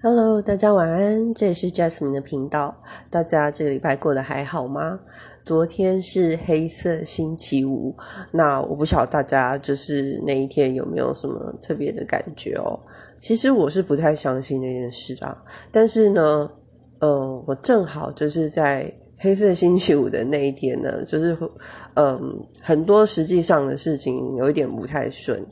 Hello，大家晚安，这里是 Jasmine 的频道。大家这个礼拜过得还好吗？昨天是黑色星期五，那我不晓得大家就是那一天有没有什么特别的感觉哦。其实我是不太相信那件事啊，但是呢，呃，我正好就是在黑色星期五的那一天呢，就是嗯，很多实际上的事情有一点不太顺。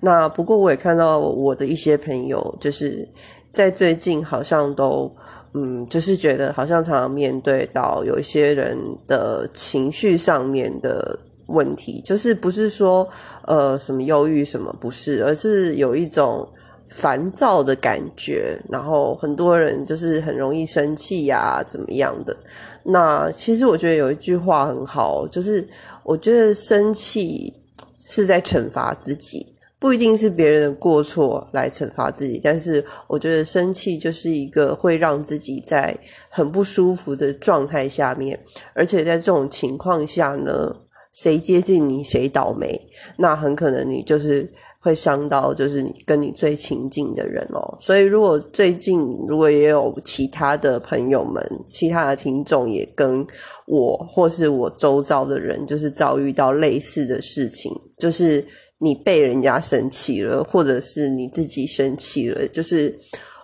那不过我也看到我的一些朋友就是。在最近好像都，嗯，就是觉得好像常常面对到有一些人的情绪上面的问题，就是不是说呃什么忧郁什么不是，而是有一种烦躁的感觉，然后很多人就是很容易生气呀，怎么样的？那其实我觉得有一句话很好，就是我觉得生气是在惩罚自己。不一定是别人的过错来惩罚自己，但是我觉得生气就是一个会让自己在很不舒服的状态下面，而且在这种情况下呢，谁接近你谁倒霉，那很可能你就是会伤到就是跟你最亲近的人哦。所以如果最近如果也有其他的朋友们、其他的听众也跟我或是我周遭的人就是遭遇到类似的事情，就是。你被人家生气了，或者是你自己生气了，就是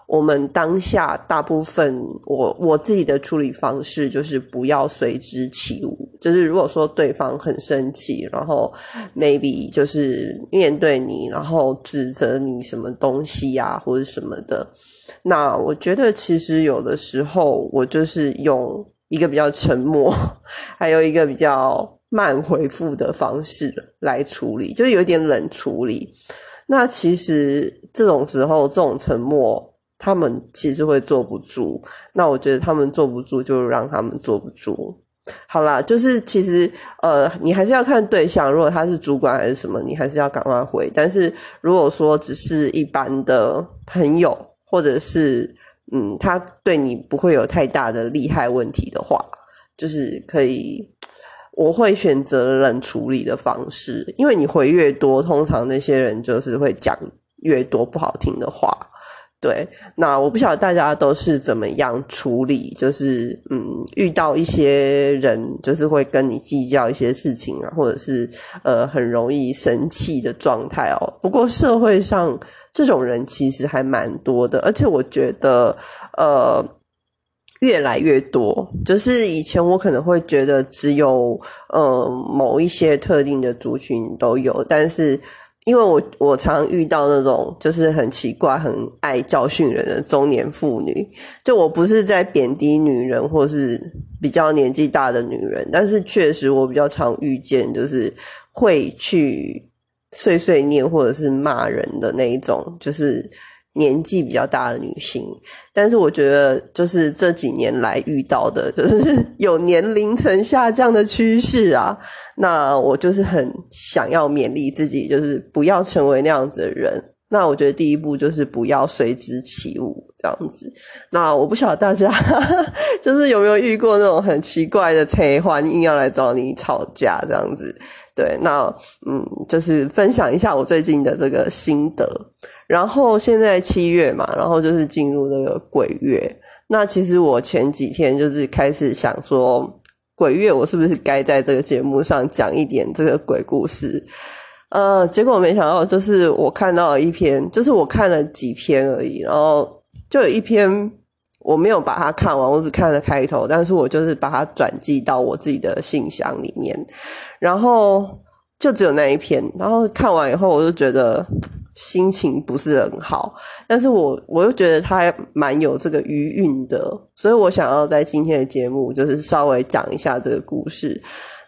我们当下大部分，我我自己的处理方式就是不要随之起舞。就是如果说对方很生气，然后 maybe 就是面对你，然后指责你什么东西呀，或者什么的，那我觉得其实有的时候我就是用一个比较沉默，还有一个比较。慢回复的方式来处理，就有点冷处理。那其实这种时候，这种沉默，他们其实会坐不住。那我觉得他们坐不住，就让他们坐不住。好啦，就是其实呃，你还是要看对象。如果他是主管还是什么，你还是要赶快回。但是如果说只是一般的朋友，或者是嗯，他对你不会有太大的利害问题的话，就是可以。我会选择冷处理的方式，因为你回越多，通常那些人就是会讲越多不好听的话。对，那我不晓得大家都是怎么样处理，就是嗯，遇到一些人就是会跟你计较一些事情啊，或者是呃很容易生气的状态哦。不过社会上这种人其实还蛮多的，而且我觉得呃。越来越多，就是以前我可能会觉得只有呃某一些特定的族群都有，但是因为我我常遇到那种就是很奇怪、很爱教训人的中年妇女，就我不是在贬低女人或是比较年纪大的女人，但是确实我比较常遇见就是会去碎碎念或者是骂人的那一种，就是。年纪比较大的女性，但是我觉得就是这几年来遇到的，就是有年龄层下降的趋势啊。那我就是很想要勉励自己，就是不要成为那样子的人。那我觉得第一步就是不要随之起舞这样子。那我不晓得大家 就是有没有遇过那种很奇怪的催婚，硬要来找你吵架这样子。对，那嗯，就是分享一下我最近的这个心得。然后现在七月嘛，然后就是进入那个鬼月。那其实我前几天就是开始想说，鬼月我是不是该在这个节目上讲一点这个鬼故事？呃，结果没想到，就是我看到了一篇，就是我看了几篇而已，然后就有一篇我没有把它看完，我只看了开头，但是我就是把它转寄到我自己的信箱里面，然后就只有那一篇，然后看完以后，我就觉得。心情不是很好，但是我我又觉得他蛮有这个余韵的，所以我想要在今天的节目就是稍微讲一下这个故事。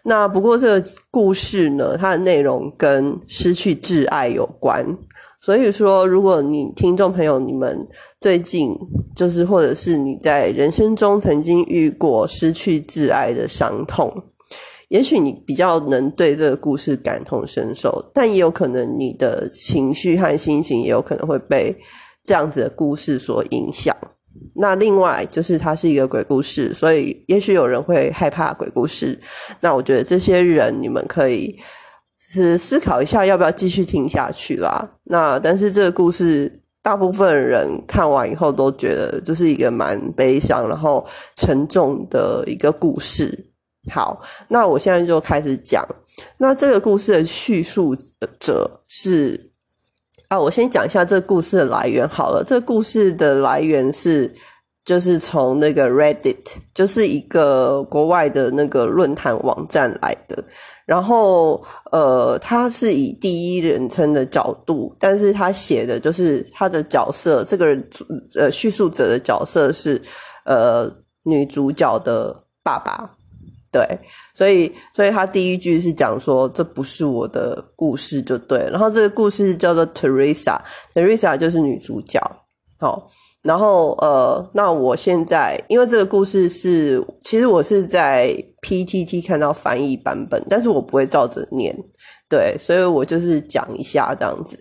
那不过这个故事呢，它的内容跟失去挚爱有关，所以说如果你听众朋友你们最近就是或者是你在人生中曾经遇过失去挚爱的伤痛。也许你比较能对这个故事感同身受，但也有可能你的情绪和心情也有可能会被这样子的故事所影响。那另外就是它是一个鬼故事，所以也许有人会害怕鬼故事。那我觉得这些人你们可以是思考一下，要不要继续听下去啦。那但是这个故事大部分人看完以后都觉得就是一个蛮悲伤，然后沉重的一个故事。好，那我现在就开始讲。那这个故事的叙述者是啊，我先讲一下这个故事的来源好了。这个故事的来源是就是从那个 Reddit，就是一个国外的那个论坛网站来的。然后呃，他是以第一人称的角度，但是他写的就是他的角色，这个人呃叙述者的角色是呃女主角的爸爸。对，所以，所以他第一句是讲说这不是我的故事，就对。然后这个故事叫做 Teresa，Teresa 就是女主角。好，然后呃，那我现在因为这个故事是，其实我是在 PTT 看到翻译版本，但是我不会照着念。对，所以我就是讲一下这样子。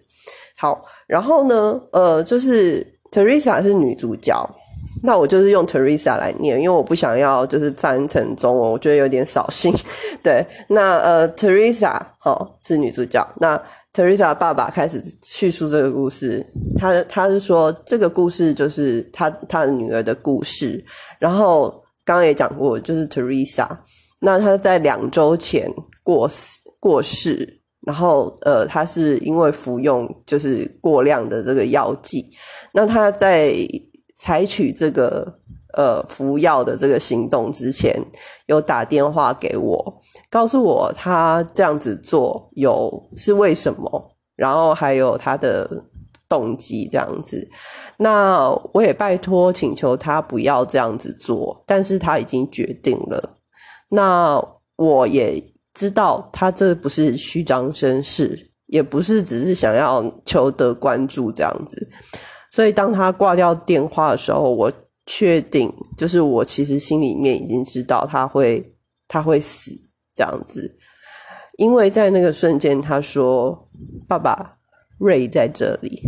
好，然后呢，呃，就是 Teresa 是女主角。那我就是用 Teresa 来念，因为我不想要就是翻成中文，我觉得有点扫兴。对，那呃，Teresa 哦是女主角。那 Teresa 爸爸开始叙述这个故事，他他是说这个故事就是他他的女儿的故事。然后刚刚也讲过，就是 Teresa，那他在两周前过过世，然后呃，他是因为服用就是过量的这个药剂，那他在。采取这个呃服药的这个行动之前，有打电话给我，告诉我他这样子做有是为什么，然后还有他的动机这样子。那我也拜托请求他不要这样子做，但是他已经决定了。那我也知道他这不是虚张声势，也不是只是想要求得关注这样子。所以当他挂掉电话的时候，我确定就是我其实心里面已经知道他会他会死这样子，因为在那个瞬间他说：“爸爸，瑞在这里。”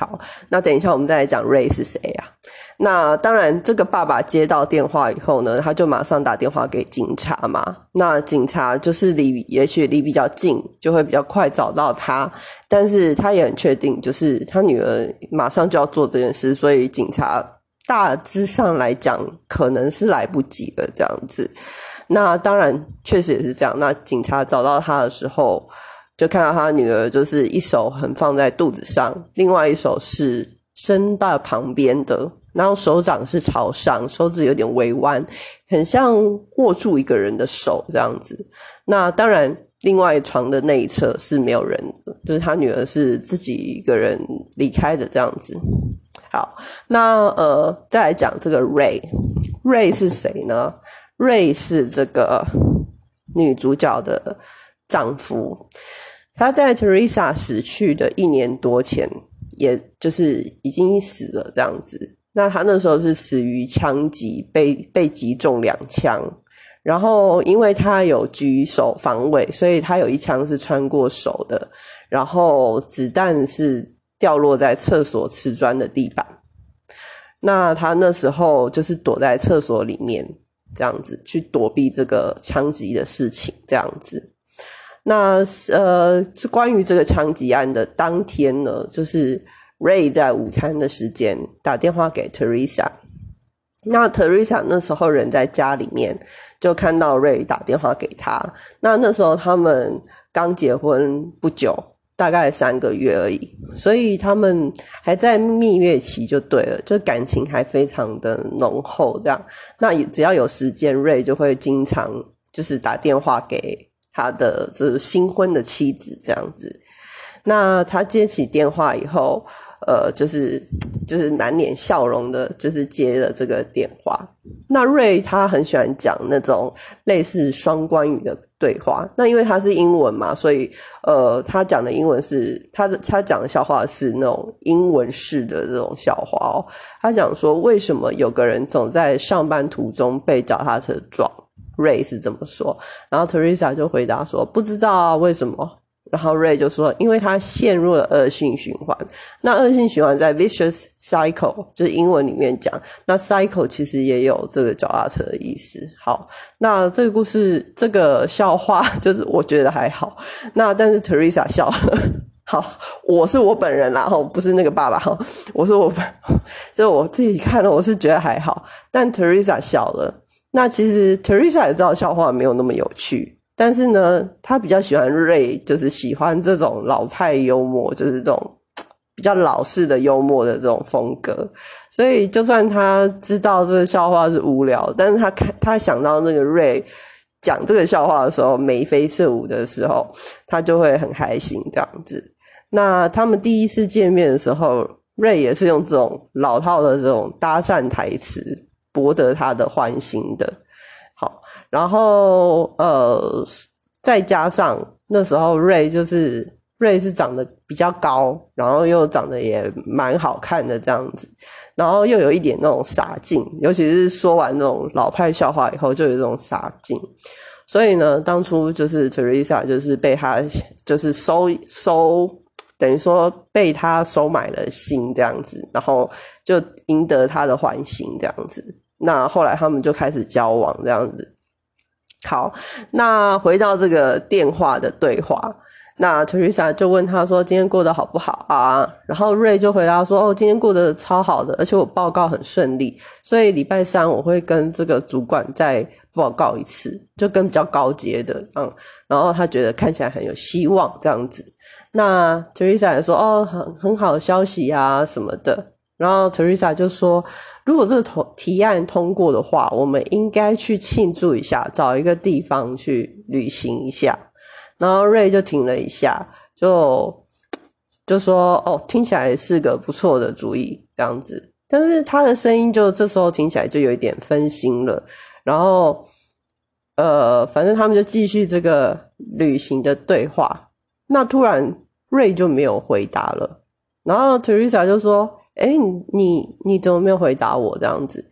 好，那等一下我们再来讲瑞是谁啊？那当然，这个爸爸接到电话以后呢，他就马上打电话给警察嘛。那警察就是离，也许离比较近，就会比较快找到他。但是他也很确定，就是他女儿马上就要做这件事，所以警察大致上来讲，可能是来不及了这样子。那当然，确实也是这样。那警察找到他的时候。就看到他女儿，就是一手很放在肚子上，另外一手是伸到旁边的，然后手掌是朝上，手指有点微弯，很像握住一个人的手这样子。那当然，另外床的那一侧是没有人，就是他女儿是自己一个人离开的这样子。好，那呃，再来讲这个 Ray，Ray 是谁呢？Ray 是这个女主角的丈夫。他在 Teresa 死去的一年多前，也就是已经死了这样子。那他那时候是死于枪击，被被击中两枪。然后因为他有举手防卫，所以他有一枪是穿过手的。然后子弹是掉落在厕所瓷砖的地板。那他那时候就是躲在厕所里面，这样子去躲避这个枪击的事情，这样子。那呃，是关于这个枪击案的当天呢，就是 Ray 在午餐的时间打电话给 Teresa。那 Teresa 那时候人在家里面，就看到 Ray 打电话给他。那那时候他们刚结婚不久，大概三个月而已，所以他们还在蜜月期，就对了，就感情还非常的浓厚。这样，那只要有时间瑞就会经常就是打电话给。他的这新婚的妻子这样子，那他接起电话以后，呃，就是就是满脸笑容的，就是接了这个电话。那瑞他很喜欢讲那种类似双关语的对话。那因为他是英文嘛，所以呃，他讲的英文是他的他讲的笑话是那种英文式的这种笑话哦。他讲说，为什么有个人总在上班途中被脚踏车撞？Ray 是这么说，然后 Teresa 就回答说：“不知道啊为什么。”然后 Ray 就说：“因为他陷入了恶性循环。那恶性循环在 vicious cycle，就是英文里面讲。那 cycle 其实也有这个脚踏车的意思。好，那这个故事这个笑话就是我觉得还好。那但是 Teresa 笑了，好，我是我本人啦，哈，不是那个爸爸哈，我说我本，就我自己看了，我是觉得还好，但 Teresa 笑了。那其实 Teresa 也知道笑话没有那么有趣，但是呢，他比较喜欢 Ray，就是喜欢这种老派幽默，就是这种 比较老式的幽默的这种风格。所以就算他知道这个笑话是无聊，但是他看他想到那个 Ray 讲这个笑话的时候眉飞色舞的时候，他就会很开心这样子。那他们第一次见面的时候，瑞也是用这种老套的这种搭讪台词博得他的欢心的。然后呃，再加上那时候瑞就是瑞是长得比较高，然后又长得也蛮好看的这样子，然后又有一点那种傻劲，尤其是说完那种老派笑话以后，就有这种傻劲。所以呢，当初就是 Teresa 就是被他就是收收。等于说被他收买了心这样子，然后就赢得他的欢心这样子。那后来他们就开始交往这样子。好，那回到这个电话的对话，那 Teresa 就问他说：“今天过得好不好啊？”然后瑞就回答说：“哦，今天过得超好的，而且我报告很顺利，所以礼拜三我会跟这个主管再报告一次，就跟比较高阶的，嗯。然后他觉得看起来很有希望这样子。”那 Teresa 也说哦，很很好的消息啊什么的。然后 Teresa 就说，如果这个投提案通过的话，我们应该去庆祝一下，找一个地方去旅行一下。然后瑞就停了一下，就就说哦，听起来是个不错的主意，这样子。但是他的声音就这时候听起来就有一点分心了。然后呃，反正他们就继续这个旅行的对话。那突然。瑞就没有回答了，然后 Teresa 就说：“哎，你你怎么没有回答我这样子？”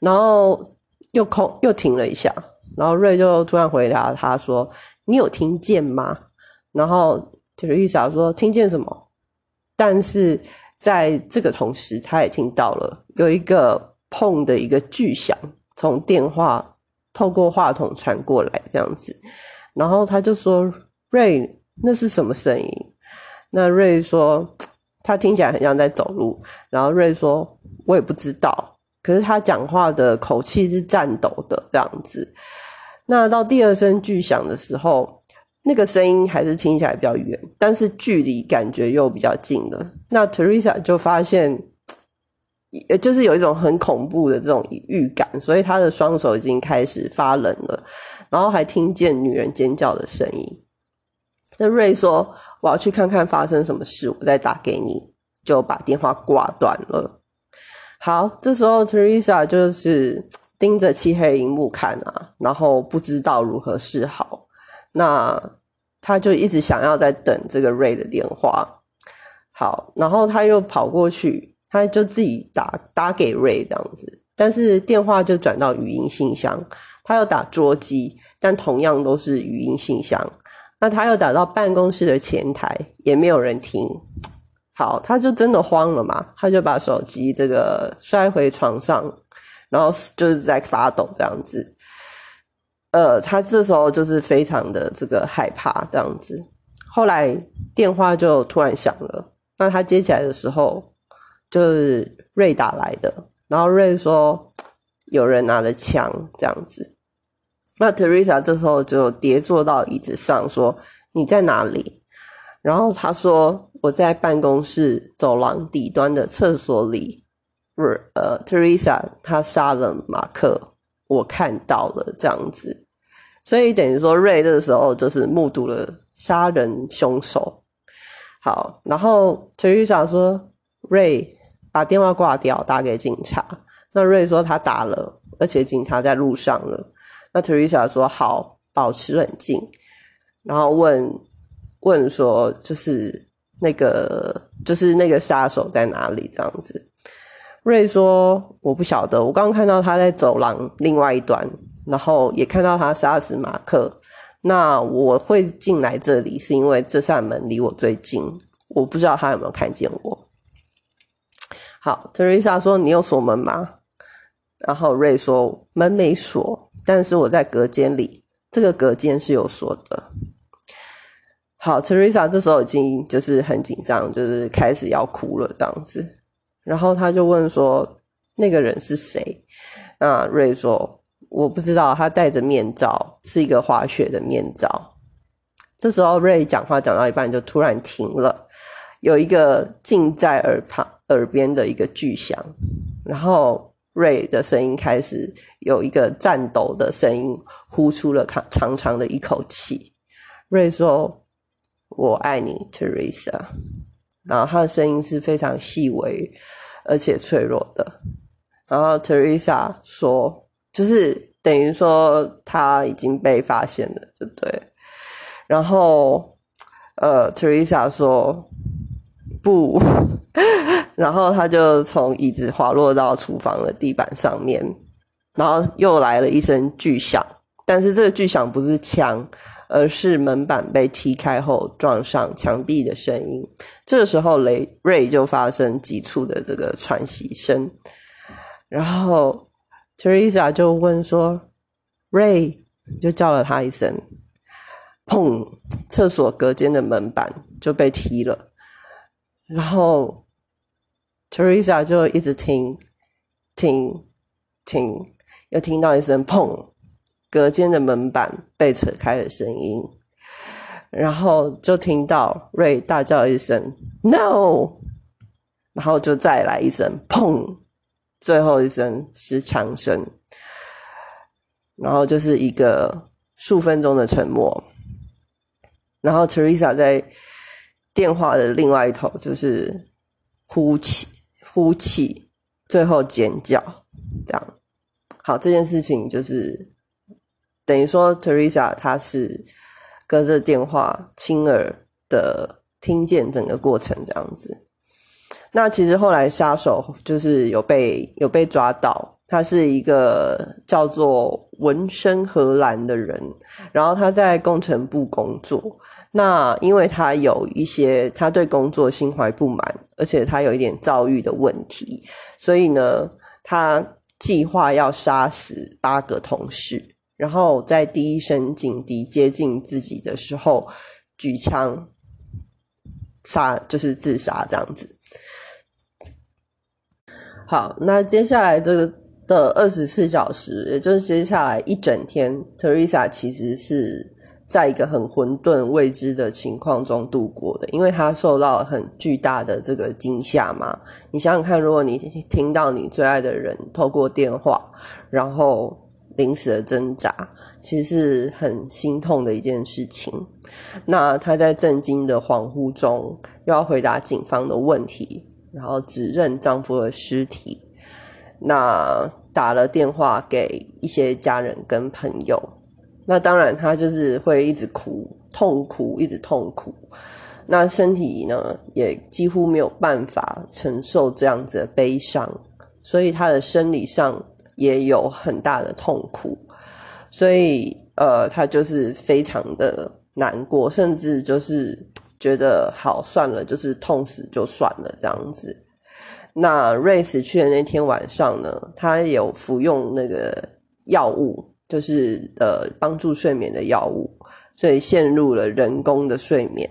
然后又空又停了一下，然后瑞就突然回答他说：“你有听见吗？”然后 Teresa 说：“听见什么？”但是在这个同时，他也听到了有一个砰的一个巨响从电话透过话筒传过来，这样子，然后他就说：“瑞，那是什么声音？”那瑞说，他听起来很像在走路。然后瑞说，我也不知道，可是他讲话的口气是颤抖的这样子。那到第二声巨响的时候，那个声音还是听起来比较远，但是距离感觉又比较近了。那 Teresa 就发现，就是有一种很恐怖的这种预感，所以他的双手已经开始发冷了，然后还听见女人尖叫的声音。那瑞说。我要去看看发生什么事，我再打给你，就把电话挂断了。好，这时候 Teresa 就是盯着漆黑荧幕看啊，然后不知道如何是好。那他就一直想要在等这个 Ray 的电话。好，然后他又跑过去，他就自己打打给 Ray 这样子，但是电话就转到语音信箱。他又打桌机，但同样都是语音信箱。那他又打到办公室的前台，也没有人听。好，他就真的慌了嘛，他就把手机这个摔回床上，然后就是在发抖这样子。呃，他这时候就是非常的这个害怕这样子。后来电话就突然响了，那他接起来的时候，就是瑞打来的，然后瑞说有人拿着枪这样子。那 Teresa 这时候就跌坐到椅子上，说：“你在哪里？”然后他说：“我在办公室走廊底端的厕所里。”不是，呃，Teresa 他杀了马克，我看到了这样子，所以等于说瑞这个时候就是目睹了杀人凶手。好，然后 Teresa 说：“瑞把电话挂掉，打给警察。”那瑞说他打了，而且警察在路上了。那 Teresa 说：“好，保持冷静。”然后问问说：“就是那个，就是那个杀手在哪里？”这样子。瑞说：“我不晓得，我刚刚看到他在走廊另外一端，然后也看到他杀死马克。那我会进来这里，是因为这扇门离我最近，我不知道他有没有看见我。”好，Teresa 说：“你有锁门吗？”然后瑞说：“门没锁。”但是我在隔间里，这个隔间是有锁的。好，Teresa 这时候已经就是很紧张，就是开始要哭了这样子。然后他就问说：“那个人是谁？”那瑞说：“我不知道，他戴着面罩，是一个滑雪的面罩。”这时候瑞讲话讲到一半就突然停了，有一个近在耳旁耳边的一个巨响，然后瑞的声音开始有一个颤抖的声音，呼出了长长长的一口气。瑞说。我爱你，Teresa。然后他的声音是非常细微而且脆弱的。然后 Teresa 说，就是等于说他已经被发现了，对不对？然后呃，Teresa 说不，然后他就从椅子滑落到厨房的地板上面，然后又来了一声巨响，但是这个巨响不是枪。而是门板被踢开后撞上墙壁的声音。这个时候，雷瑞就发生急促的这个喘息声。然后，Teresa 就问说：“Ray，就叫了他一声。”砰！厕所隔间的门板就被踢了。然后，Teresa 就一直听，听，听，又听到一声砰。隔间的门板被扯开的声音，然后就听到瑞大叫一声 “no”，然后就再来一声“砰”，最后一声是枪声，然后就是一个数分钟的沉默。然后 Teresa 在电话的另外一头就是呼气、呼气，最后尖叫，这样。好，这件事情就是。等于说，Teresa 她是隔着电话亲耳的听见整个过程这样子。那其实后来杀手就是有被有被抓到，他是一个叫做文生荷兰的人，然后他在工程部工作。那因为他有一些他对工作心怀不满，而且他有一点躁郁的问题，所以呢，他计划要杀死八个同事。然后在第一声警笛接近自己的时候，举枪杀，就是自杀这样子。好，那接下来这个的二十四小时，也就是接下来一整天，Teresa 其实是在一个很混沌未知的情况中度过的，因为她受到很巨大的这个惊吓嘛。你想想看，如果你听到你最爱的人透过电话，然后。临时的挣扎，其实是很心痛的一件事情。那她在震惊的恍惚中，又要回答警方的问题，然后指认丈夫的尸体。那打了电话给一些家人跟朋友。那当然，他就是会一直哭，痛苦，一直痛苦。那身体呢，也几乎没有办法承受这样子的悲伤，所以他的生理上。也有很大的痛苦，所以呃，他就是非常的难过，甚至就是觉得好算了，就是痛死就算了这样子。那瑞死去的那天晚上呢，他有服用那个药物，就是呃帮助睡眠的药物，所以陷入了人工的睡眠。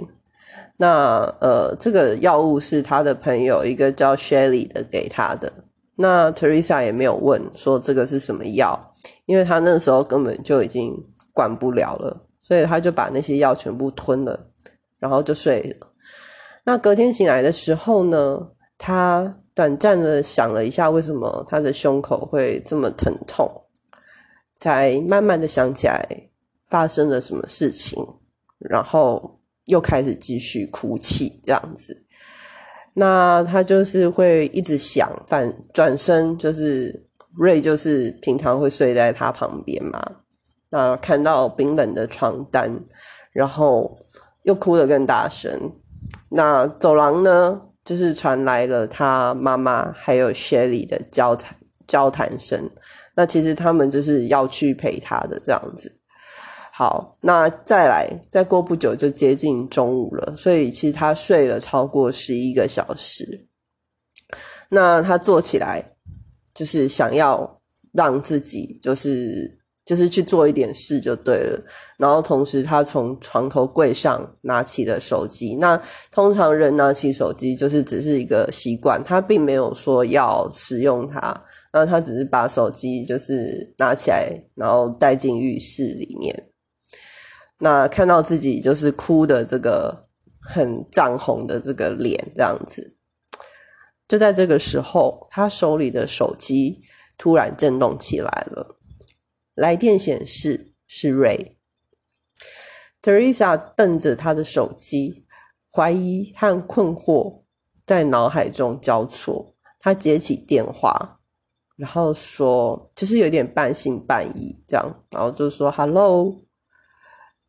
那呃，这个药物是他的朋友一个叫 Shelly 的给他的。那 Teresa 也没有问说这个是什么药，因为他那时候根本就已经管不了了，所以他就把那些药全部吞了，然后就睡了。那隔天醒来的时候呢，他短暂的想了一下，为什么他的胸口会这么疼痛，才慢慢的想起来发生了什么事情，然后又开始继续哭泣，这样子。那他就是会一直想，反转身就是瑞，就是平常会睡在他旁边嘛。那看到冰冷的床单，然后又哭得更大声。那走廊呢，就是传来了他妈妈还有 Shelly 的交谈交谈声。那其实他们就是要去陪他的这样子。好，那再来，再过不久就接近中午了，所以其实他睡了超过十一个小时。那他坐起来，就是想要让自己就是就是去做一点事就对了。然后同时，他从床头柜上拿起了手机。那通常人拿起手机就是只是一个习惯，他并没有说要使用它。那他只是把手机就是拿起来，然后带进浴室里面。那看到自己就是哭的这个很涨红的这个脸，这样子。就在这个时候，他手里的手机突然震动起来了。来电显示是 Ray。Teresa 瞪着他的手机，怀疑和困惑在脑海中交错。他接起电话，然后说，就是有点半信半疑这样，然后就说 “Hello”，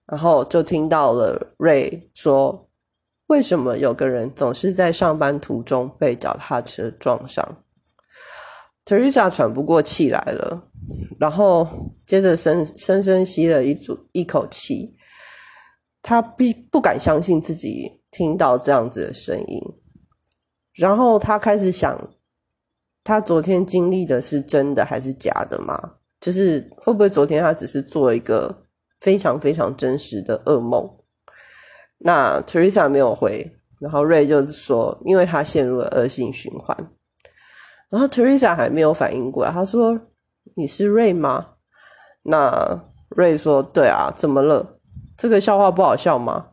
然后就听到了 Ray 说：“为什么有个人总是在上班途中被脚踏车撞上？” Teresa 喘不过气来了，然后接着深深深吸了一组一口气，他不不敢相信自己听到这样子的声音，然后他开始想，他昨天经历的是真的还是假的吗？就是会不会昨天他只是做一个非常非常真实的噩梦？那 Teresa 没有回，然后 Ray 就是说，因为他陷入了恶性循环。然后 Teresa 还没有反应过来，他说：“你是瑞吗？”那瑞说：“对啊，怎么了？这个笑话不好笑吗？”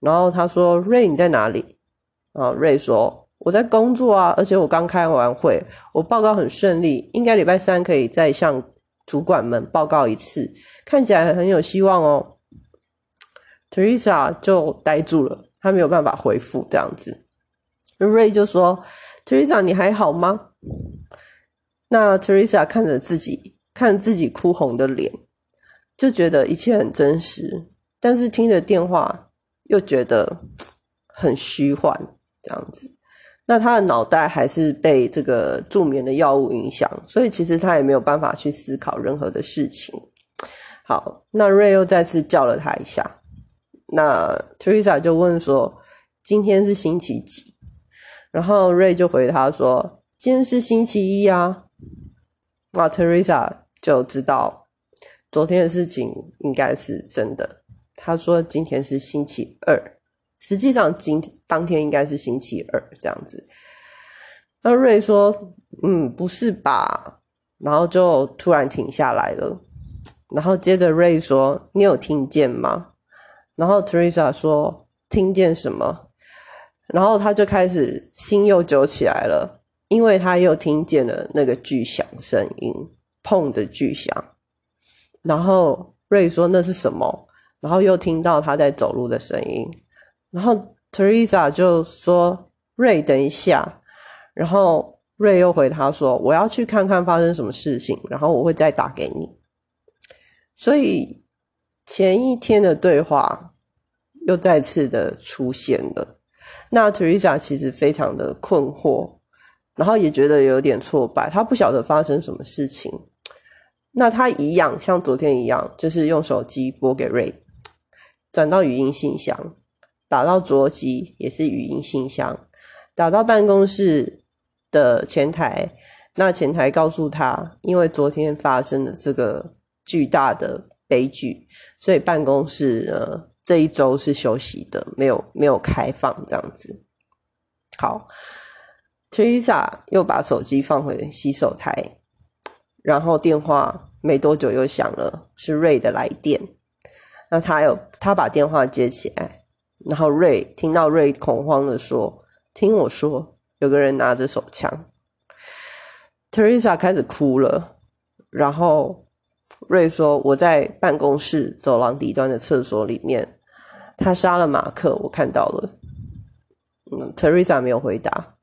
然后他说：“瑞你在哪里？”然后瑞说：“我在工作啊，而且我刚开完会，我报告很顺利，应该礼拜三可以再向主管们报告一次，看起来很有希望哦。”Teresa 就呆住了，他没有办法回复这样子。瑞就说。Teresa，你还好吗？那 Teresa 看着自己，看自己哭红的脸，就觉得一切很真实。但是听着电话，又觉得很虚幻，这样子。那他的脑袋还是被这个助眠的药物影响，所以其实他也没有办法去思考任何的事情。好，那 Ray 又再次叫了他一下。那 Teresa 就问说：“今天是星期几？”然后瑞就回他说：“今天是星期一啊。”那 Teresa 就知道昨天的事情应该是真的。他说：“今天是星期二，实际上今当天应该是星期二这样子。”那瑞说：“嗯，不是吧？”然后就突然停下来了。然后接着瑞说：“你有听见吗？”然后 Teresa 说：“听见什么？”然后他就开始心又揪起来了，因为他又听见了那个巨响声音，砰的巨响。然后瑞说那是什么？然后又听到他在走路的声音。然后 Teresa 就说：“瑞，等一下。”然后瑞又回他说：“我要去看看发生什么事情，然后我会再打给你。”所以前一天的对话又再次的出现了。那 Teresa 其实非常的困惑，然后也觉得有点挫败，他不晓得发生什么事情。那他一样像昨天一样，就是用手机拨给 Ray，转到语音信箱，打到桌机也是语音信箱，打到办公室的前台，那前台告诉他，因为昨天发生的这个巨大的悲剧，所以办公室呃。这一周是休息的，没有没有开放这样子。好，Teresa 又把手机放回洗手台，然后电话没多久又响了，是瑞的来电。那他有他把电话接起来，然后瑞听到瑞恐慌的说：“听我说，有个人拿着手枪。”Teresa 开始哭了，然后瑞说：“我在办公室走廊底端的厕所里面。”他杀了马克，我看到了。嗯，Teresa 没有回答。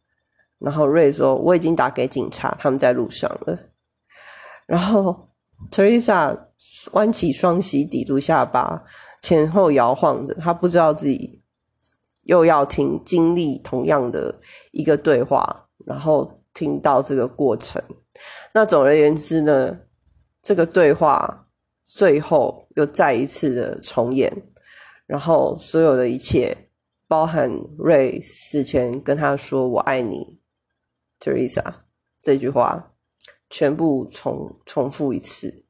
然后瑞说：“我已经打给警察，他们在路上了。”然后 Teresa 弯起双膝抵住下巴，前后摇晃着。他不知道自己又要听经历同样的一个对话，然后听到这个过程。那总而言之呢，这个对话最后又再一次的重演。然后所有的一切，包含瑞死前跟他说“我爱你 ”，Teresa 这句话，全部重重复一次。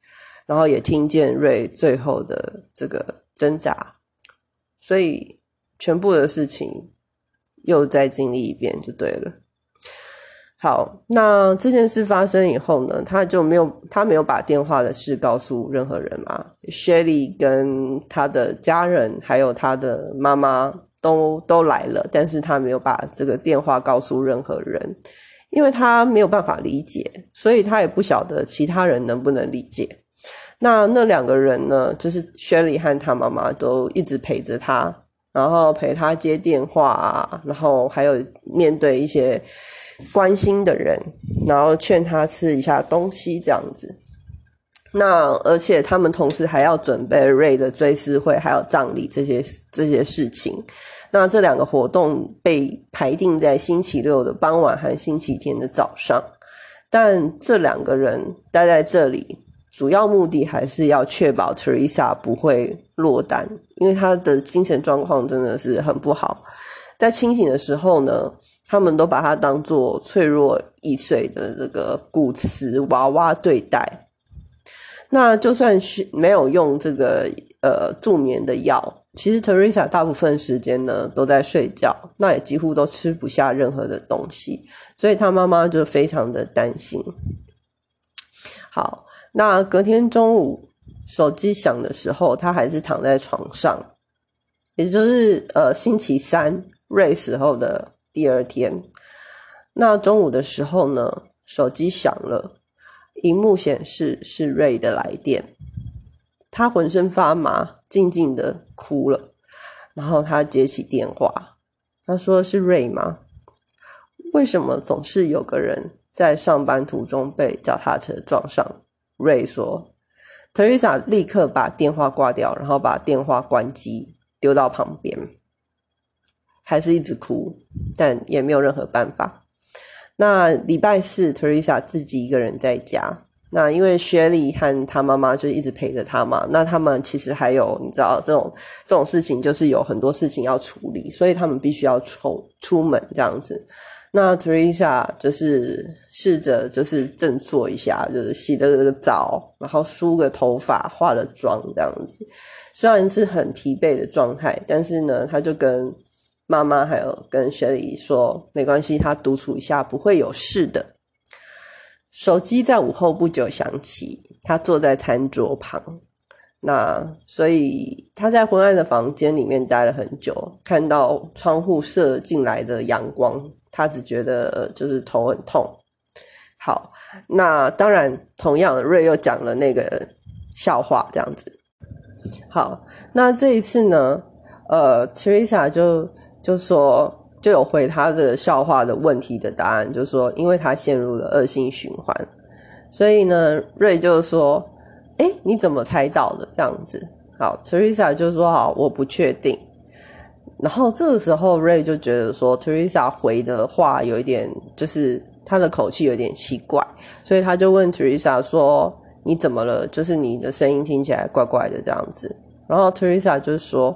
然后也听见瑞最后的这个挣扎，所以全部的事情又再经历一遍就对了。好，那这件事发生以后呢，他就没有他没有把电话的事告诉任何人嘛。Shelly 跟他的家人还有他的妈妈都都来了，但是他没有把这个电话告诉任何人，因为他没有办法理解，所以他也不晓得其他人能不能理解。那那两个人呢，就是 Shelly 和他妈妈都一直陪着他，然后陪他接电话，然后还有面对一些。关心的人，然后劝他吃一下东西，这样子。那而且他们同时还要准备瑞的追思会，还有葬礼这些这些事情。那这两个活动被排定在星期六的傍晚和星期天的早上。但这两个人待在这里，主要目的还是要确保 Teresa 不会落单，因为他的精神状况真的是很不好。在清醒的时候呢。他们都把它当做脆弱易碎的这个骨瓷娃娃对待。那就算是没有用这个呃助眠的药，其实 Teresa 大部分时间呢都在睡觉，那也几乎都吃不下任何的东西，所以他妈妈就非常的担心。好，那隔天中午手机响的时候，他还是躺在床上，也就是呃星期三瑞死后的。第二天，那中午的时候呢，手机响了，荧幕显示是瑞的来电，他浑身发麻，静静的哭了，然后他接起电话，他说：“是瑞吗？为什么总是有个人在上班途中被脚踏车撞上？”瑞说，Teresa 立刻把电话挂掉，然后把电话关机，丢到旁边。还是一直哭，但也没有任何办法。那礼拜四，Teresa 自己一个人在家。那因为雪莉和她妈妈就一直陪着她嘛。那他们其实还有，你知道，这种这种事情就是有很多事情要处理，所以他们必须要出出门这样子。那 Teresa 就是试着就是振作一下，就是洗了个澡，然后梳个头发，化了妆这样子。虽然是很疲惫的状态，但是呢，他就跟。妈妈还有跟雪莉说，没关系，他独处一下不会有事的。手机在午后不久响起，他坐在餐桌旁，那所以他在昏暗的房间里面待了很久，看到窗户射进来的阳光，他只觉得就是头很痛。好，那当然，同样瑞又讲了那个笑话，这样子。好，那这一次呢，呃，Teresa 就。就说就有回他的笑话的问题的答案，就说因为他陷入了恶性循环，所以呢，瑞就说：“哎，你怎么猜到的？”这样子，好，Teresa 就说：“好，我不确定。”然后这个时候，瑞就觉得说，Teresa 回的话有一点，就是他的口气有点奇怪，所以他就问 Teresa 说：“你怎么了？就是你的声音听起来怪怪的这样子。”然后 Teresa 就说。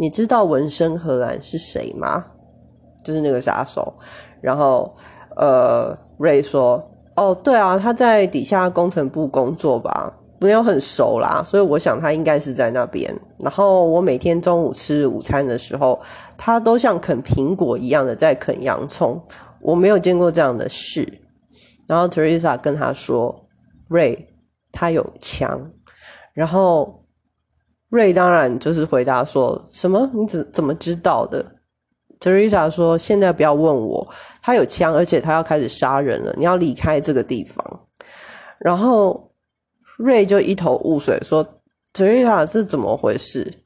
你知道文生荷兰是谁吗？就是那个杀手。然后，呃，瑞说：“哦，对啊，他在底下工程部工作吧，没有很熟啦，所以我想他应该是在那边。然后我每天中午吃午餐的时候，他都像啃苹果一样的在啃洋葱，我没有见过这样的事。”然后 Teresa 跟他说：“瑞，他有枪。”然后。瑞当然就是回答说什么？你怎怎么知道的？Teresa 说：“现在不要问我，他有枪，而且他要开始杀人了，你要离开这个地方。”然后瑞就一头雾水说：“Teresa，是怎么回事？”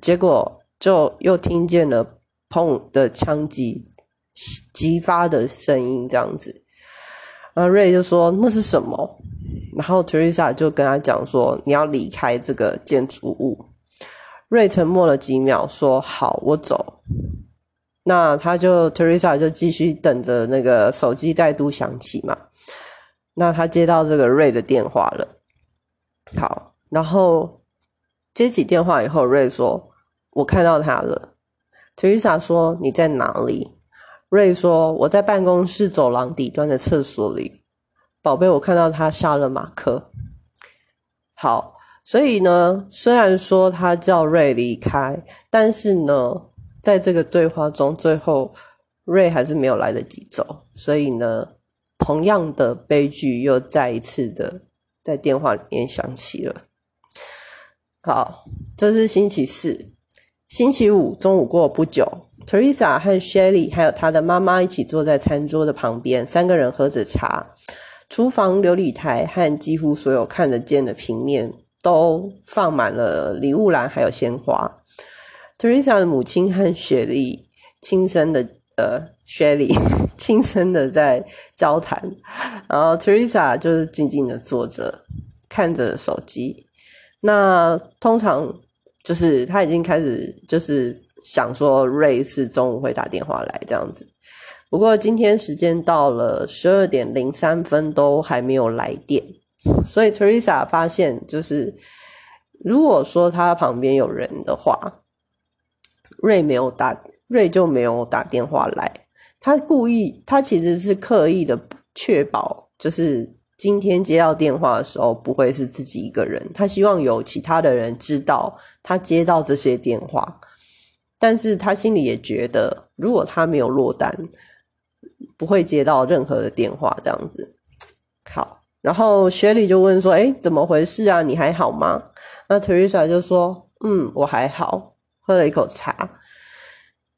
结果就又听见了砰的枪击击发的声音，这样子。然后瑞就说：“那是什么？”然后 Teresa 就跟他讲说：“你要离开这个建筑物。”瑞沉默了几秒，说：“好，我走。”那他就 Teresa 就继续等着那个手机再度响起嘛。那他接到这个瑞的电话了。好，然后接起电话以后，瑞说：“我看到他了。”Teresa 说：“你在哪里？”瑞说：“我在办公室走廊底端的厕所里。”宝贝，我看到他杀了马克。好，所以呢，虽然说他叫瑞离开，但是呢，在这个对话中，最后瑞还是没有来得及走，所以呢，同样的悲剧又再一次的在电话里面响起了。好，这是星期四，星期五中午过不久，Teresa 和 Shelly 还有她的妈妈一起坐在餐桌的旁边，三个人喝着茶。厨房琉璃台和几乎所有看得见的平面都放满了礼物篮，还有鲜花。Teresa 的母亲和雪莉轻声的呃，雪莉 轻声的在交谈，然后 Teresa 就是静静的坐着看着手机。那通常就是他已经开始就是想说，瑞是中午会打电话来这样子。不过今天时间到了十二点零三分，都还没有来电，所以 Teresa 发现，就是如果说他旁边有人的话，瑞没有打，瑞就没有打电话来。他故意，他其实是刻意的确保，就是今天接到电话的时候不会是自己一个人，他希望有其他的人知道他接到这些电话，但是他心里也觉得，如果他没有落单。不会接到任何的电话，这样子。好，然后雪莉就问说：“哎，怎么回事啊？你还好吗？”那 Teresa 就说：“嗯，我还好。”喝了一口茶。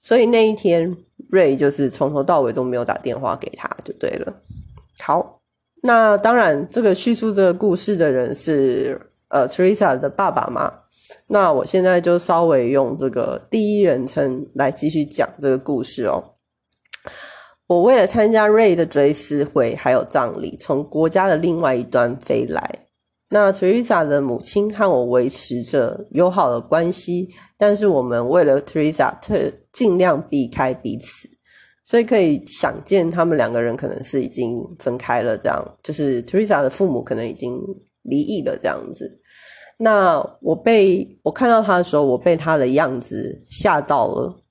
所以那一天，瑞就是从头到尾都没有打电话给他，就对了。好，那当然，这个叙述这个故事的人是呃 Teresa 的爸爸嘛？那我现在就稍微用这个第一人称来继续讲这个故事哦。我为了参加瑞的追思会还有葬礼，从国家的另外一端飞来。那 Teresa 的母亲和我维持着友好的关系，但是我们为了 Teresa 特尽量避开彼此，所以可以想见他们两个人可能是已经分开了。这样就是 Teresa 的父母可能已经离异了。这样子，那我被我看到他的时候，我被他的样子吓到了。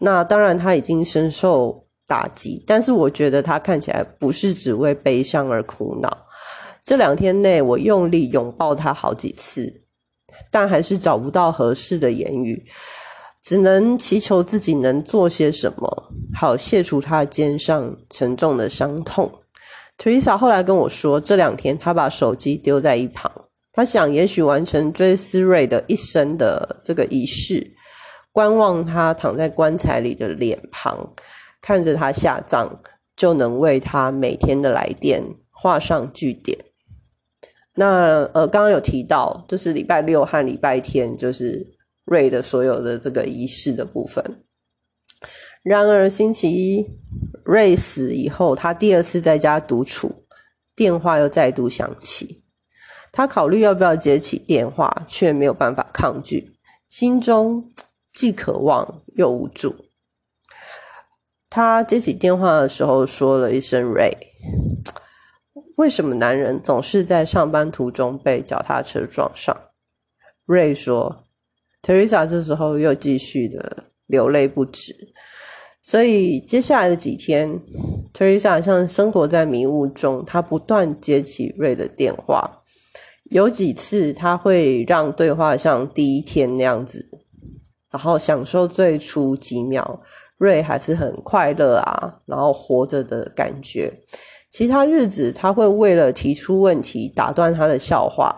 那当然，他已经深受。打击，但是我觉得他看起来不是只为悲伤而苦恼。这两天内，我用力拥抱他好几次，但还是找不到合适的言语，只能祈求自己能做些什么，好卸除他肩上沉重的伤痛。Teresa 后来跟我说，这两天他把手机丢在一旁，他想也许完成追思瑞的一生的这个仪式，观望他躺在棺材里的脸庞。看着他下葬，就能为他每天的来电画上句点。那呃，刚刚有提到，就是礼拜六和礼拜天，就是瑞的所有的这个仪式的部分。然而星期一，瑞死以后，他第二次在家独处，电话又再度响起。他考虑要不要接起电话，却没有办法抗拒，心中既渴望又无助。他接起电话的时候说了一声 “Ray”。为什么男人总是在上班途中被脚踏车撞上？Ray 说，Teresa 这时候又继续的流泪不止。所以接下来的几天，Teresa 像生活在迷雾中，她不断接起 Ray 的电话。有几次他会让对话像第一天那样子，然后享受最初几秒。瑞还是很快乐啊，然后活着的感觉。其他日子他会为了提出问题打断他的笑话，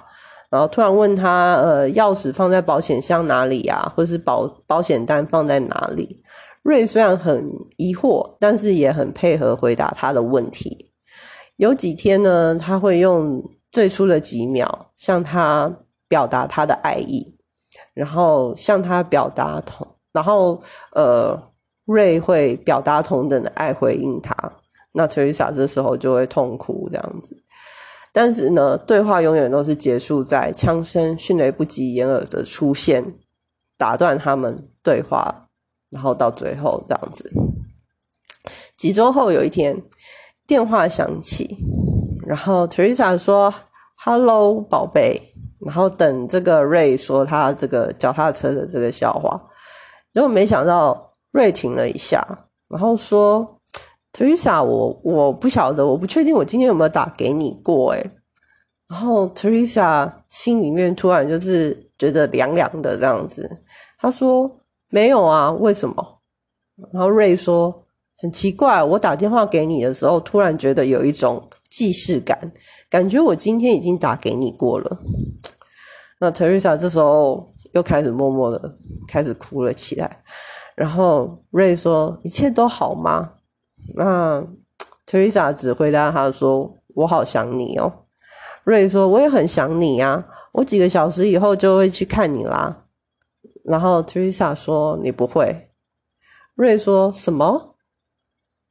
然后突然问他：“呃，钥匙放在保险箱哪里呀？或是保保险单放在哪里？”瑞虽然很疑惑，但是也很配合回答他的问题。有几天呢，他会用最初的几秒向他表达他的爱意，然后向他表达同，然后呃。瑞会表达同等的爱回应他，那 Teresa 这时候就会痛哭这样子。但是呢，对话永远都是结束在枪声迅雷不及掩耳的出现，打断他们对话，然后到最后这样子。几周后有一天，电话响起，然后 Teresa 说：“Hello，宝贝。”然后等这个瑞说他这个脚踏车的这个笑话，结果没想到。瑞停了一下，然后说：“Teresa，我我不晓得，我不确定我今天有没有打给你过。”诶然后 Teresa 心里面突然就是觉得凉凉的这样子。他说：“没有啊，为什么？”然后瑞说：“很奇怪，我打电话给你的时候，突然觉得有一种既视感，感觉我今天已经打给你过了。”那 Teresa 这时候又开始默默的开始哭了起来。然后瑞说：“一切都好吗？”那 Teresa 只回答他说：“我好想你哦。”瑞说：“我也很想你呀，我几个小时以后就会去看你啦。”然后 Teresa 说：“你不会。”瑞说什么？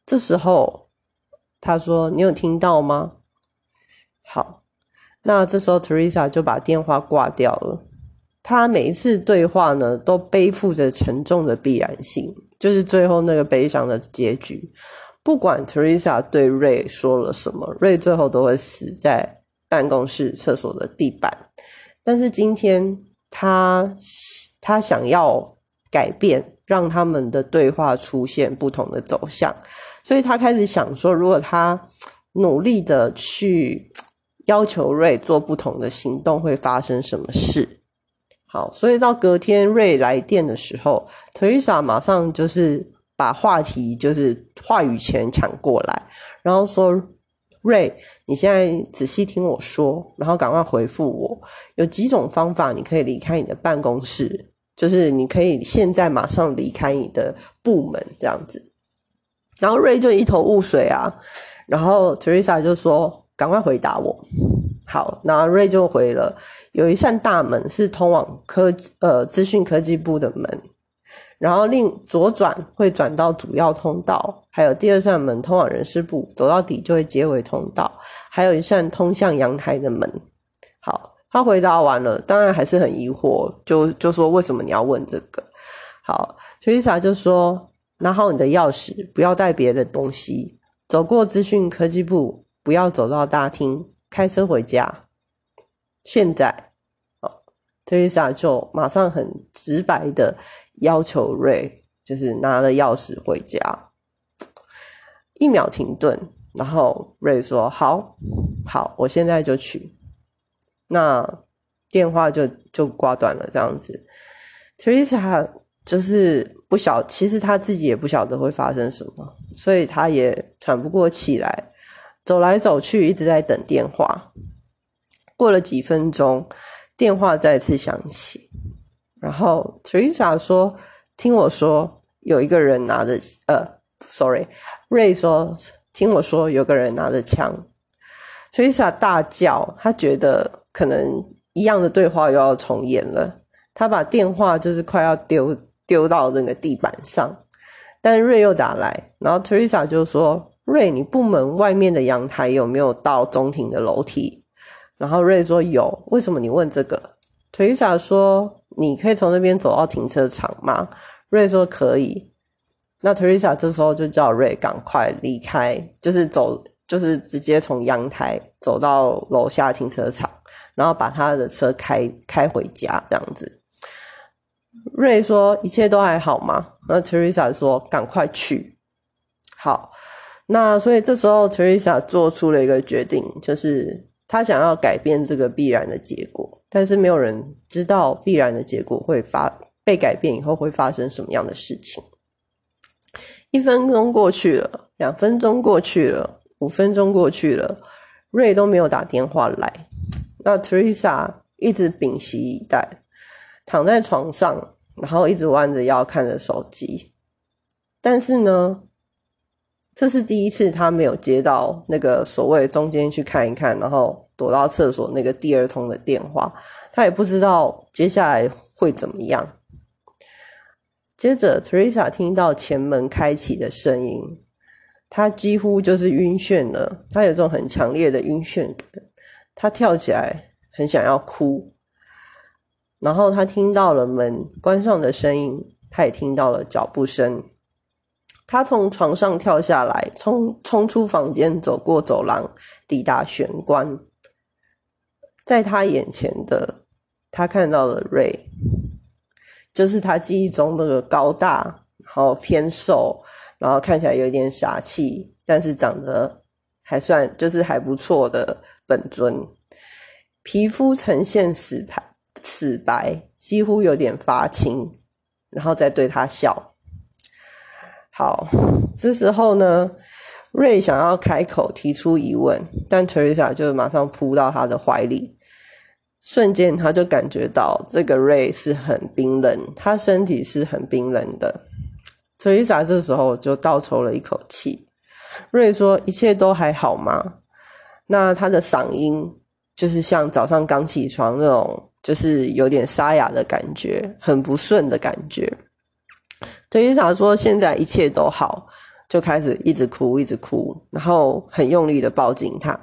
这时候他说：“你有听到吗？”好，那这时候 Teresa 就把电话挂掉了。他每一次对话呢，都背负着沉重的必然性，就是最后那个悲伤的结局。不管 Teresa 对瑞说了什么，瑞最后都会死在。办公室厕所的地板，但是今天他他想要改变，让他们的对话出现不同的走向，所以他开始想说，如果他努力的去要求瑞做不同的行动，会发生什么事？好，所以到隔天瑞来电的时候，Teresa 马上就是把话题就是话语权抢过来，然后说。瑞，你现在仔细听我说，然后赶快回复我。有几种方法，你可以离开你的办公室，就是你可以现在马上离开你的部门这样子。然后瑞就一头雾水啊，然后 Teresa 就说：“赶快回答我。”好，那瑞就回了：“有一扇大门是通往科呃资讯科技部的门。”然后另左转会转到主要通道，还有第二扇门通往人事部，走到底就会接回通道，还有一扇通向阳台的门。好，他回答完了，当然还是很疑惑，就就说为什么你要问这个？好，Teresa 就说拿好你的钥匙，不要带别的东西，走过资讯科技部，不要走到大厅，开车回家。现在，好，Teresa 就马上很直白的。要求瑞就是拿了钥匙回家，一秒停顿，然后瑞说：“好，好，我现在就去。”那电话就就挂断了。这样子，Teresa 就是不晓，其实他自己也不晓得会发生什么，所以他也喘不过气来，走来走去，一直在等电话。过了几分钟，电话再次响起。然后 Teresa 说：“听我说，有一个人拿着……呃，sorry，Ray 说，听我说，有个人拿着枪。”Teresa 大叫，他觉得可能一样的对话又要重演了。他把电话就是快要丢丢到那个地板上，但瑞又打来，然后 Teresa 就说：“瑞，你部门外面的阳台有没有到中庭的楼梯？”然后瑞说：“有。”为什么你问这个？Teresa 说。你可以从那边走到停车场吗？瑞说可以。那 Teresa 这时候就叫瑞赶快离开，就是走，就是直接从阳台走到楼下停车场，然后把他的车开开回家这样子。瑞说一切都还好吗？那 Teresa 说赶快去。好，那所以这时候 Teresa 做出了一个决定，就是。他想要改变这个必然的结果，但是没有人知道必然的结果会发被改变以后会发生什么样的事情。一分钟过去了，两分钟过去了，五分钟过去了，瑞都没有打电话来。那 Teresa 一直屏息以待，躺在床上，然后一直弯着腰看着手机。但是呢？这是第一次，他没有接到那个所谓中间去看一看，然后躲到厕所那个第二通的电话，他也不知道接下来会怎么样。接着，Teresa 听到前门开启的声音，他几乎就是晕眩了，他有种很强烈的晕眩感，他跳起来，很想要哭。然后他听到了门关上的声音，他也听到了脚步声。他从床上跳下来，冲冲出房间，走过走廊，抵达玄关。在他眼前的，他看到了瑞，就是他记忆中那个高大，然后偏瘦，然后看起来有点傻气，但是长得还算就是还不错的本尊。皮肤呈现死白，死白，几乎有点发青，然后再对他笑。好，这时候呢，瑞想要开口提出疑问，但 Teresa 就马上扑到他的怀里，瞬间他就感觉到这个瑞是很冰冷，他身体是很冰冷的。Teresa 这时候就倒抽了一口气。瑞说：“一切都还好吗？”那他的嗓音就是像早上刚起床那种，就是有点沙哑的感觉，很不顺的感觉。特丽莎说：“现在一切都好。”就开始一直哭，一直哭，然后很用力的抱紧他。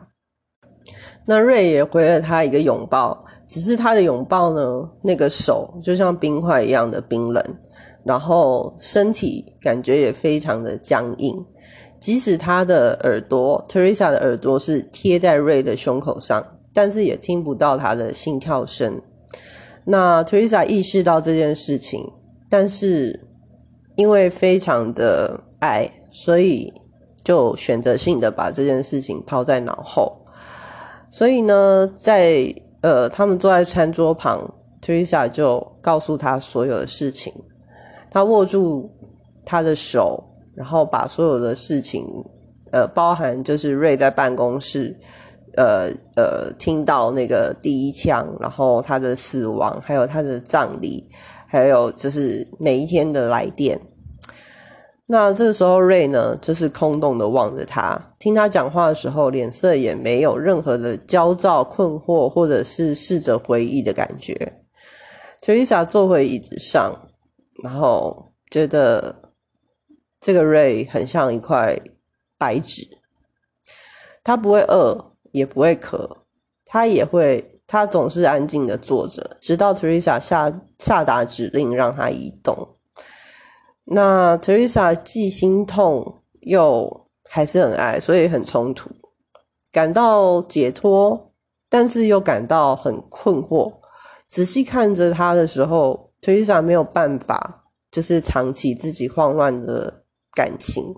那瑞也回了他一个拥抱，只是他的拥抱呢，那个手就像冰块一样的冰冷，然后身体感觉也非常的僵硬。即使他的耳朵，Teresa 的耳朵是贴在瑞的胸口上，但是也听不到他的心跳声。那 Teresa 意识到这件事情，但是因为非常的爱，所以就选择性的把这件事情抛在脑后。所以呢，在呃，他们坐在餐桌旁，Teresa 就告诉他所有的事情。他握住他的手。然后把所有的事情，呃，包含就是瑞在办公室，呃呃，听到那个第一枪，然后他的死亡，还有他的葬礼，还有就是每一天的来电。那这时候瑞呢，就是空洞的望着他，听他讲话的时候，脸色也没有任何的焦躁、困惑，或者是试着回忆的感觉。Teresa 坐回椅子上，然后觉得。这个瑞很像一块白纸，他不会饿，也不会渴，他也会，他总是安静的坐着，直到 Teresa 下下达指令让他移动。那 Teresa 既心痛又还是很爱，所以很冲突，感到解脱，但是又感到很困惑。仔细看着他的时候，Teresa 没有办法，就是藏起自己慌乱的。感情，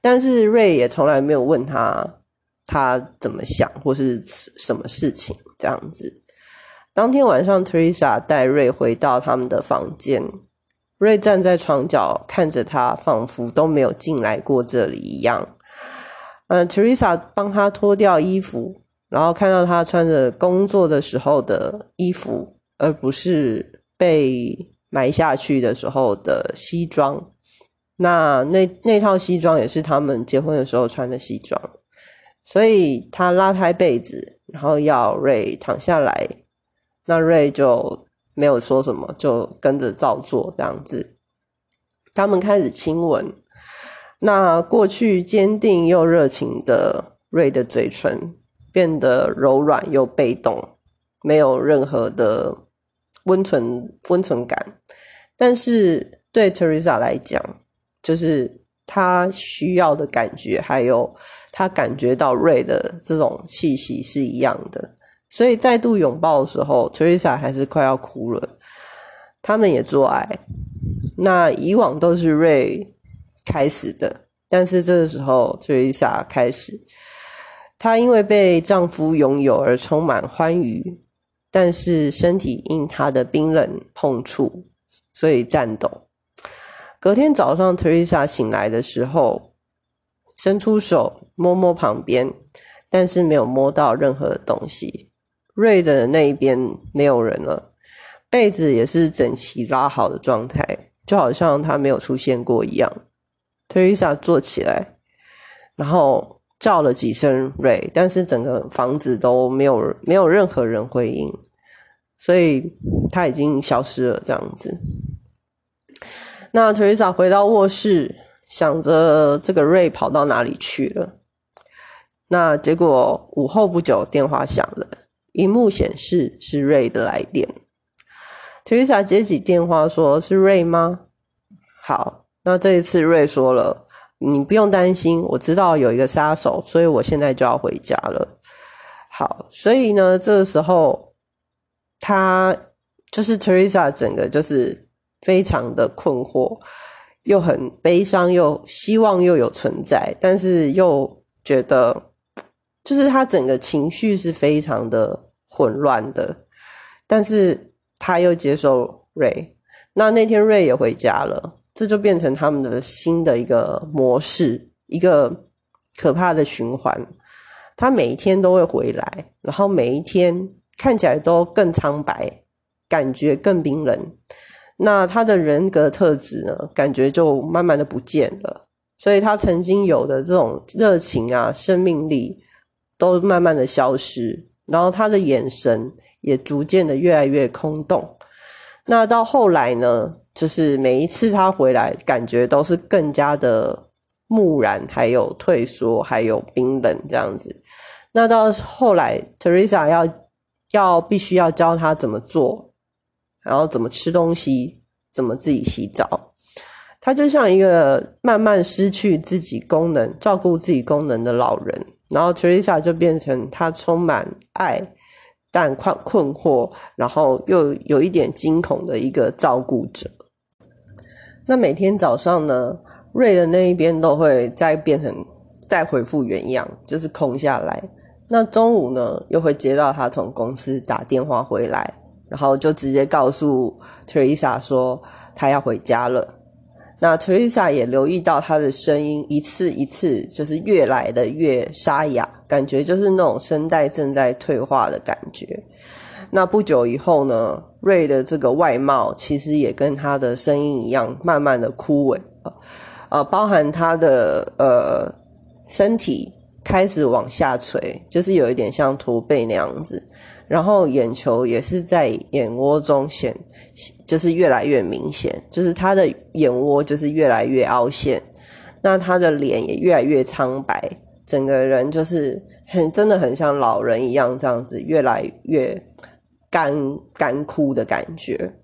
但是瑞也从来没有问他他怎么想或是什么事情这样子。当天晚上，Teresa 带瑞回到他们的房间，瑞站在床角看着他，仿佛都没有进来过这里一样。嗯，Teresa 帮他脱掉衣服，然后看到他穿着工作的时候的衣服，而不是被埋下去的时候的西装。那那那套西装也是他们结婚的时候穿的西装，所以他拉开被子，然后要瑞躺下来，那瑞就没有说什么，就跟着照做这样子。他们开始亲吻，那过去坚定又热情的瑞的嘴唇变得柔软又被动，没有任何的温存温存感，但是对 Teresa 来讲。就是他需要的感觉，还有他感觉到瑞的这种气息是一样的，所以再度拥抱的时候，Teresa 还是快要哭了。他们也做爱，那以往都是瑞开始的，但是这个时候 Teresa 开始，她因为被丈夫拥有而充满欢愉，但是身体因她的冰冷碰触，所以颤抖。隔天早上，Teresa 醒来的时候，伸出手摸摸旁边，但是没有摸到任何的东西。瑞的那一边没有人了，被子也是整齐拉好的状态，就好像他没有出现过一样。Teresa 坐起来，然后叫了几声瑞，但是整个房子都没有没有任何人回应，所以他已经消失了，这样子。那 Teresa 回到卧室，想着这个瑞跑到哪里去了。那结果午后不久，电话响了，荧幕显示是瑞的来电。Teresa 接起电话，说是瑞吗？好，那这一次瑞说了，你不用担心，我知道有一个杀手，所以我现在就要回家了。好，所以呢，这个时候他就是 Teresa 整个就是。非常的困惑，又很悲伤，又希望又有存在，但是又觉得，就是他整个情绪是非常的混乱的，但是他又接受瑞。那那天瑞也回家了，这就变成他们的新的一个模式，一个可怕的循环。他每一天都会回来，然后每一天看起来都更苍白，感觉更冰冷。那他的人格特质呢，感觉就慢慢的不见了。所以他曾经有的这种热情啊、生命力，都慢慢的消失。然后他的眼神也逐渐的越来越空洞。那到后来呢，就是每一次他回来，感觉都是更加的木然，还有退缩，还有冰冷这样子。那到后来，Teresa 要要必须要教他怎么做，然后怎么吃东西，怎么自己洗澡。他就像一个慢慢失去自己功能、照顾自己功能的老人。然后 Teresa 就变成他充满爱，但困困惑，然后又有一点惊恐的一个照顾者。那每天早上呢，瑞的那一边都会再变成再恢复原样，就是空下来。那中午呢，又会接到他从公司打电话回来，然后就直接告诉 Teresa 说他要回家了。那 Teresa 也留意到他的声音一次一次就是越来的越沙哑，感觉就是那种声带正在退化的感觉。那不久以后呢，瑞的这个外貌其实也跟他的声音一样，慢慢的枯萎呃，包含他的呃身体。开始往下垂，就是有一点像驼背那样子，然后眼球也是在眼窝中显，就是越来越明显，就是他的眼窝就是越来越凹陷，那他的脸也越来越苍白，整个人就是很真的很像老人一样这样子，越来越干干枯的感觉。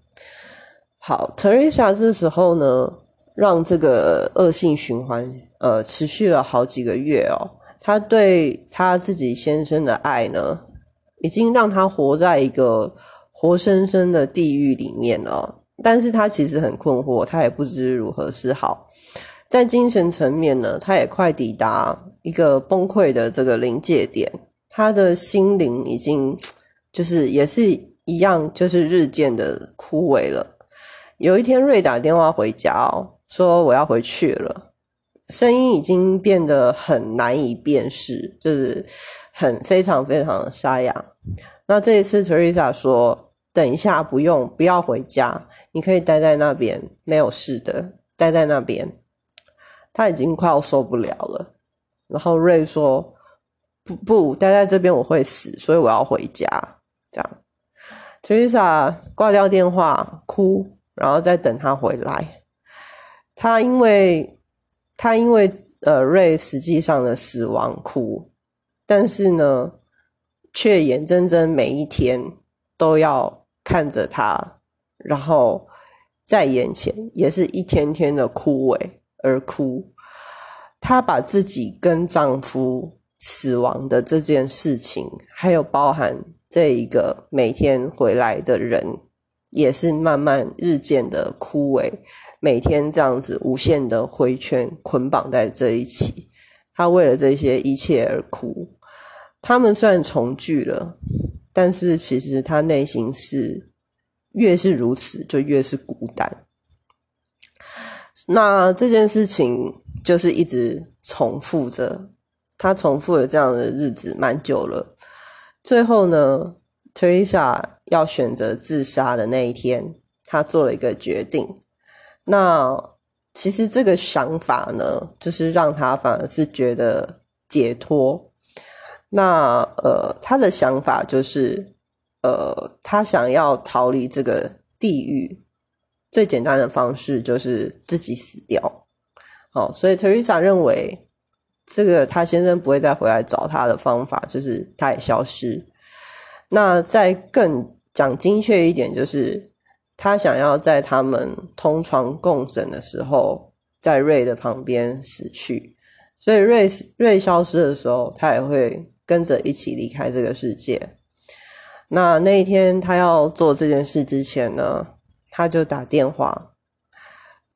好，Teresa 这时候呢，让这个恶性循环呃持续了好几个月哦。他对他自己先生的爱呢，已经让他活在一个活生生的地狱里面哦。但是他其实很困惑，他也不知如何是好。在精神层面呢，他也快抵达一个崩溃的这个临界点。他的心灵已经就是也是一样，就是日渐的枯萎了。有一天，瑞打电话回家哦，说我要回去了。声音已经变得很难以辨识，就是很非常非常的沙哑。那这一次，Teresa 说：“等一下，不用，不要回家，你可以待在那边，没有事的，待在那边。”他已经快要受不了了。然后瑞说：“不不，待在这边我会死，所以我要回家。”这样，Teresa 挂掉电话，哭，然后再等他回来。他因为。他因为呃瑞实际上的死亡哭，但是呢，却眼睁睁每一天都要看着他，然后在眼前也是一天天的枯萎而哭。她把自己跟丈夫死亡的这件事情，还有包含这一个每天回来的人，也是慢慢日渐的枯萎。每天这样子无限的回圈捆绑在这一起，她为了这些一切而哭。他们虽然重聚了，但是其实他内心是越是如此，就越是孤单。那这件事情就是一直重复着，他重复了这样的日子蛮久了。最后呢，Teresa 要选择自杀的那一天，他做了一个决定。那其实这个想法呢，就是让他反而是觉得解脱。那呃，他的想法就是，呃，他想要逃离这个地狱，最简单的方式就是自己死掉。好，所以 Teresa 认为，这个他先生不会再回来找他的方法，就是他也消失。那再更讲精确一点，就是。他想要在他们同床共枕的时候，在瑞的旁边死去，所以瑞瑞消失的时候，他也会跟着一起离开这个世界。那那一天他要做这件事之前呢，他就打电话，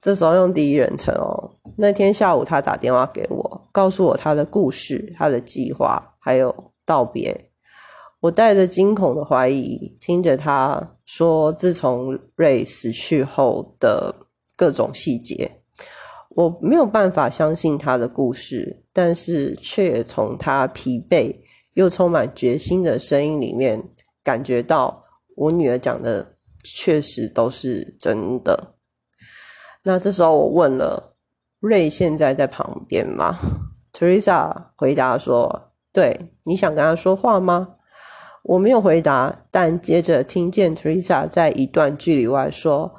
这时候用第一人称哦。那天下午他打电话给我，告诉我他的故事、他的计划，还有道别。我带着惊恐的怀疑，听着他说自从瑞死去后的各种细节，我没有办法相信他的故事，但是却也从他疲惫又充满决心的声音里面感觉到，我女儿讲的确实都是真的。那这时候我问了瑞：“现在在旁边吗？”Teresa 回答说：“对，你想跟他说话吗？”我没有回答，但接着听见 Teresa 在一段距离外说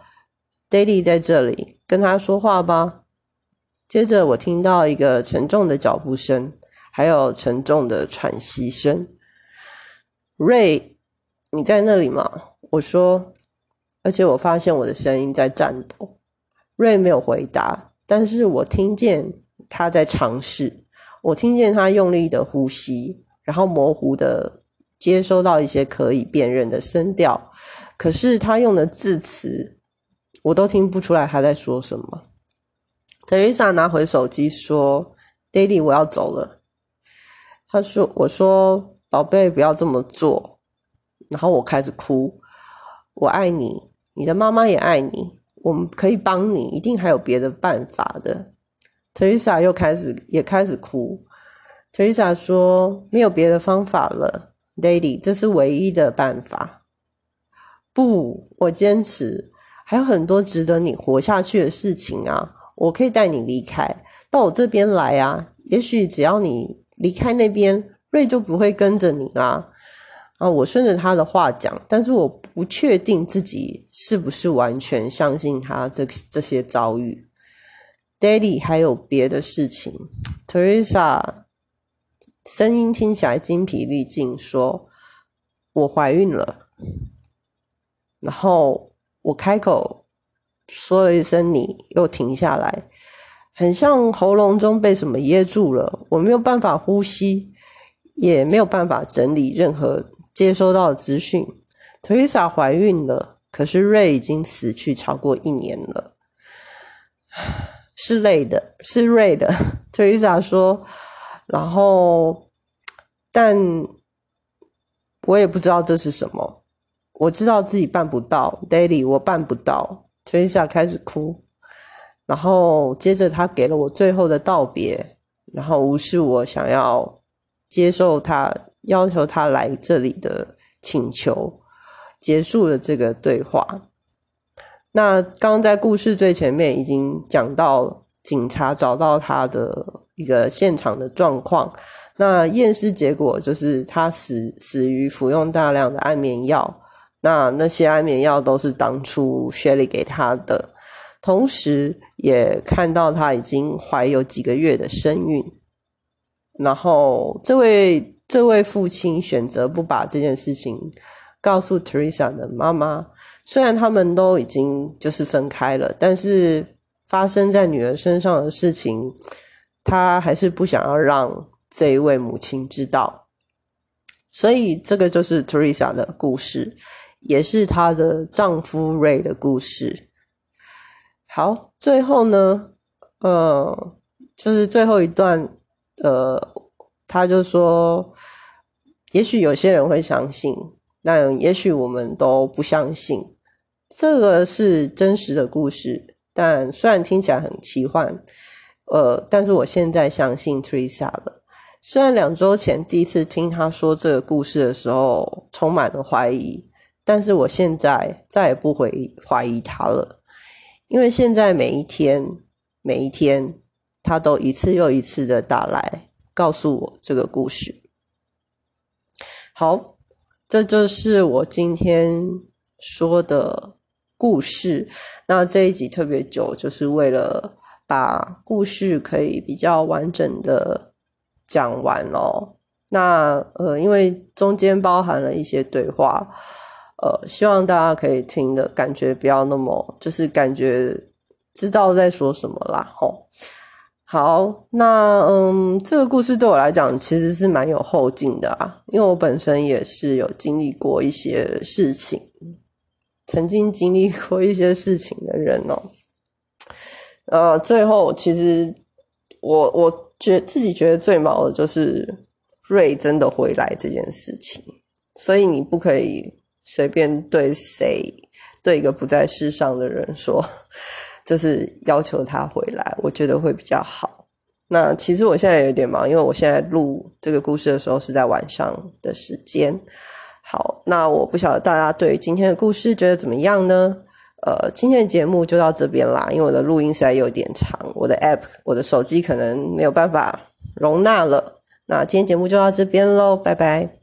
：“Daddy 在这里，跟他说话吧。”接着我听到一个沉重的脚步声，还有沉重的喘息声。Ray，你在那里吗？我说，而且我发现我的声音在颤抖。Ray 没有回答，但是我听见他在尝试，我听见他用力的呼吸，然后模糊的。接收到一些可以辨认的声调，可是他用的字词我都听不出来他在说什么。特丽莎拿回手机说：“Daddy，我要走了。”他说：“我说，宝贝，不要这么做。”然后我开始哭。我爱你，你的妈妈也爱你，我们可以帮你，一定还有别的办法的。特丽莎又开始也开始哭。特丽莎说：“没有别的方法了。” Lady，这是唯一的办法。不，我坚持，还有很多值得你活下去的事情啊！我可以带你离开，到我这边来啊！也许只要你离开那边，瑞就不会跟着你啦。啊，我顺着他的话讲，但是我不确定自己是不是完全相信他这这些遭遇。Daddy，还有别的事情，Teresa。声音听起来精疲力尽，说：“我怀孕了。”然后我开口说了一声“你”，又停下来，很像喉咙中被什么噎住了，我没有办法呼吸，也没有办法整理任何接收到的资讯。Teresa 怀孕了，可是瑞已经死去超过一年了，是累的，是瑞的。Teresa 说。然后，但我也不知道这是什么。我知道自己办不到，Daily，我办不到。Teresa 开始哭，然后接着他给了我最后的道别，然后无视我想要接受他要求他来这里的请求，结束了这个对话。那刚刚在故事最前面已经讲到，警察找到他的。一个现场的状况，那验尸结果就是他死死于服用大量的安眠药，那那些安眠药都是当初 Shelly 给他的，同时也看到她已经怀有几个月的身孕，然后这位这位父亲选择不把这件事情告诉 Teresa 的妈妈，虽然他们都已经就是分开了，但是发生在女儿身上的事情。他还是不想要让这一位母亲知道，所以这个就是 Teresa 的故事，也是她的丈夫 Ray 的故事。好，最后呢，呃，就是最后一段，呃，他就说，也许有些人会相信，但也许我们都不相信，这个是真实的故事，但虽然听起来很奇幻。呃，但是我现在相信 Teresa 了。虽然两周前第一次听他说这个故事的时候充满了怀疑，但是我现在再也不会怀疑他了，因为现在每一天每一天，他都一次又一次的打来告诉我这个故事。好，这就是我今天说的故事。那这一集特别久，就是为了。把故事可以比较完整的讲完哦。那呃，因为中间包含了一些对话，呃，希望大家可以听的感觉不要那么，就是感觉知道在说什么啦。吼，好，那嗯，这个故事对我来讲其实是蛮有后劲的啊，因为我本身也是有经历过一些事情，曾经经历过一些事情的人哦。呃，最后其实我我觉自己觉得最毛的就是瑞真的回来这件事情。所以你不可以随便对谁对一个不在世上的人说，就是要求他回来，我觉得会比较好。那其实我现在有点忙，因为我现在录这个故事的时候是在晚上的时间。好，那我不晓得大家对今天的故事觉得怎么样呢？呃，今天的节目就到这边啦，因为我的录音实在有点长，我的 App 我的手机可能没有办法容纳了。那今天节目就到这边喽，拜拜。